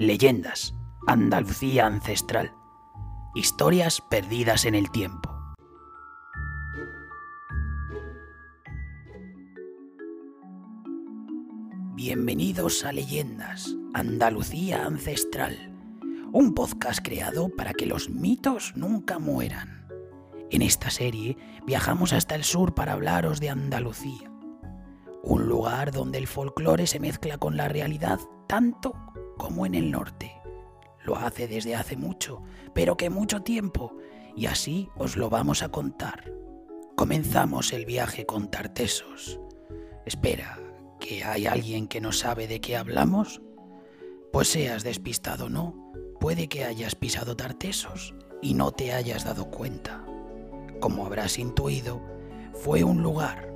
Leyendas, Andalucía ancestral, historias perdidas en el tiempo. Bienvenidos a Leyendas, Andalucía ancestral, un podcast creado para que los mitos nunca mueran. En esta serie viajamos hasta el sur para hablaros de Andalucía, un lugar donde el folclore se mezcla con la realidad tanto como en el norte. Lo hace desde hace mucho, pero que mucho tiempo, y así os lo vamos a contar. Comenzamos el viaje con Tartesos. Espera, ¿que hay alguien que no sabe de qué hablamos? Pues seas despistado o no, puede que hayas pisado Tartesos y no te hayas dado cuenta. Como habrás intuido, fue un lugar,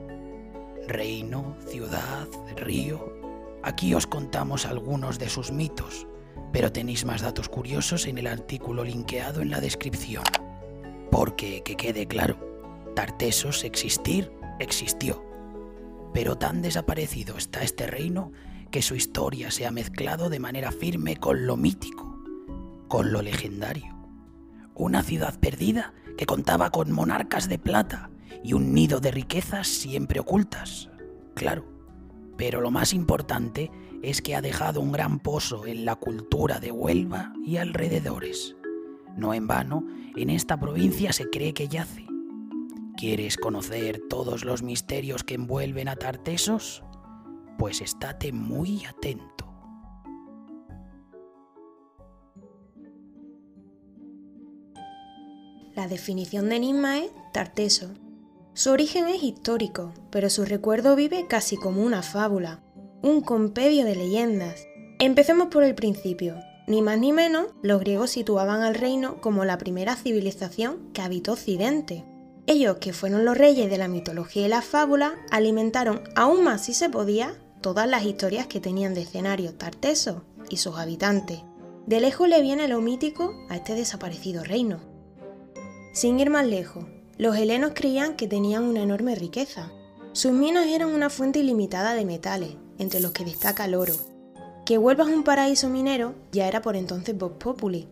reino, ciudad, río. Aquí os contamos algunos de sus mitos, pero tenéis más datos curiosos en el artículo linkeado en la descripción. Porque, que quede claro, Tartesos existir existió, pero tan desaparecido está este reino que su historia se ha mezclado de manera firme con lo mítico, con lo legendario. Una ciudad perdida que contaba con monarcas de plata y un nido de riquezas siempre ocultas, claro. Pero lo más importante es que ha dejado un gran pozo en la cultura de Huelva y alrededores. No en vano, en esta provincia se cree que yace. ¿Quieres conocer todos los misterios que envuelven a Tartesos? Pues estate muy atento. La definición de enigma es Tarteso. Su origen es histórico, pero su recuerdo vive casi como una fábula, un compendio de leyendas. Empecemos por el principio. Ni más ni menos, los griegos situaban al reino como la primera civilización que habitó Occidente. Ellos, que fueron los reyes de la mitología y la fábula, alimentaron aún más si se podía todas las historias que tenían de escenario Tarteso y sus habitantes. De lejos le viene lo mítico a este desaparecido reino. Sin ir más lejos, los helenos creían que tenían una enorme riqueza. Sus minas eran una fuente ilimitada de metales, entre los que destaca el oro. Que vuelvas un paraíso minero ya era por entonces Vox Populi.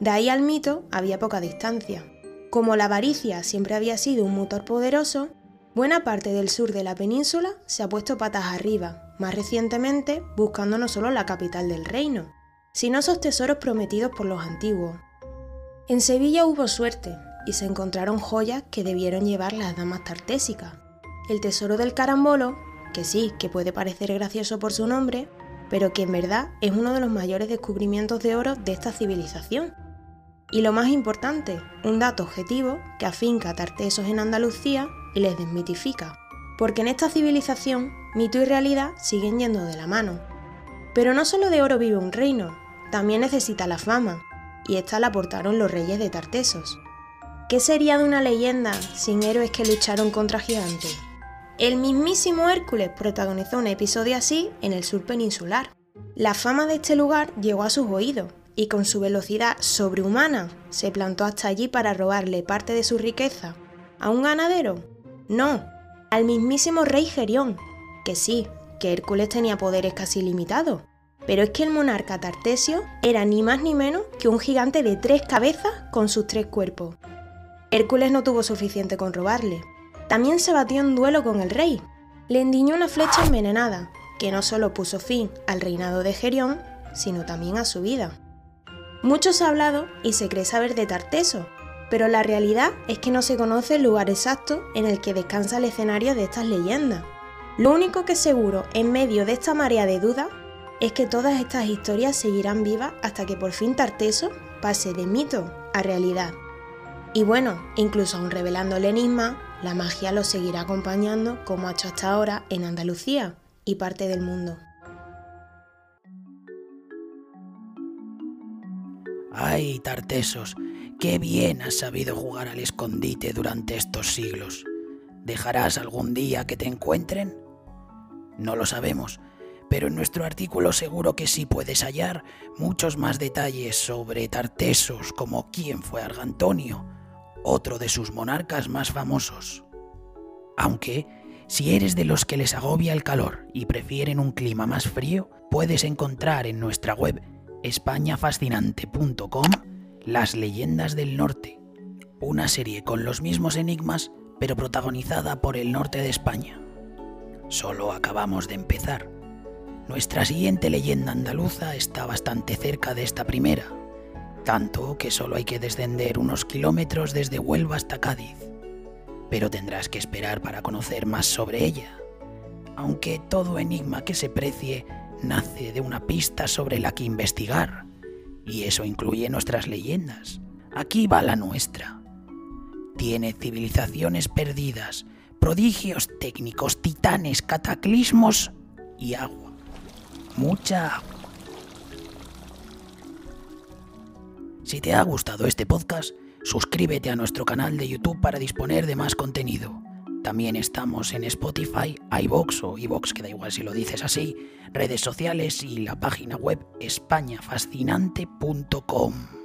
De ahí al mito había poca distancia. Como la avaricia siempre había sido un motor poderoso, buena parte del sur de la península se ha puesto patas arriba, más recientemente buscando no solo la capital del reino, sino esos tesoros prometidos por los antiguos. En Sevilla hubo suerte, y se encontraron joyas que debieron llevar las damas tartésicas. El tesoro del carambolo, que sí, que puede parecer gracioso por su nombre, pero que en verdad es uno de los mayores descubrimientos de oro de esta civilización. Y lo más importante, un dato objetivo que afinca a tartesos en Andalucía y les desmitifica, porque en esta civilización mito y realidad siguen yendo de la mano. Pero no solo de oro vive un reino, también necesita la fama, y esta la aportaron los reyes de Tartesos. ¿Qué sería de una leyenda sin héroes que lucharon contra gigantes? El mismísimo Hércules protagonizó un episodio así en el sur peninsular. La fama de este lugar llegó a sus oídos y con su velocidad sobrehumana se plantó hasta allí para robarle parte de su riqueza. ¿A un ganadero? No, al mismísimo rey Gerión, que sí, que Hércules tenía poderes casi limitados, pero es que el monarca Tartesio era ni más ni menos que un gigante de tres cabezas con sus tres cuerpos. Hércules no tuvo suficiente con robarle. También se batió en duelo con el rey. Le endiñó una flecha envenenada, que no solo puso fin al reinado de Gerión, sino también a su vida. Mucho se ha hablado y se cree saber de Tarteso, pero la realidad es que no se conoce el lugar exacto en el que descansa el escenario de estas leyendas. Lo único que seguro en medio de esta marea de dudas es que todas estas historias seguirán vivas hasta que por fin Tarteso pase de mito a realidad. Y bueno, incluso aún revelando el enigma, la magia lo seguirá acompañando como ha hecho hasta ahora en Andalucía y parte del mundo. Ay, Tartesos, qué bien has sabido jugar al escondite durante estos siglos. ¿Dejarás algún día que te encuentren? No lo sabemos, pero en nuestro artículo seguro que sí puedes hallar muchos más detalles sobre Tartesos, como quién fue Argantonio, otro de sus monarcas más famosos. Aunque, si eres de los que les agobia el calor y prefieren un clima más frío, puedes encontrar en nuestra web españafascinante.com Las leyendas del norte, una serie con los mismos enigmas pero protagonizada por el norte de España. Solo acabamos de empezar. Nuestra siguiente leyenda andaluza está bastante cerca de esta primera, tanto que solo hay que descender unos kilómetros desde Huelva hasta Cádiz. Pero tendrás que esperar para conocer más sobre ella, aunque todo enigma que se precie nace de una pista sobre la que investigar, y eso incluye nuestras leyendas. Aquí va la nuestra. Tiene civilizaciones perdidas, prodigios técnicos, titanes, cataclismos y agua. Mucha agua. Si te ha gustado este podcast, suscríbete a nuestro canal de YouTube para disponer de más contenido. También estamos en Spotify, iBox o iBox, que da igual si lo dices así, redes sociales y la página web españafascinante.com.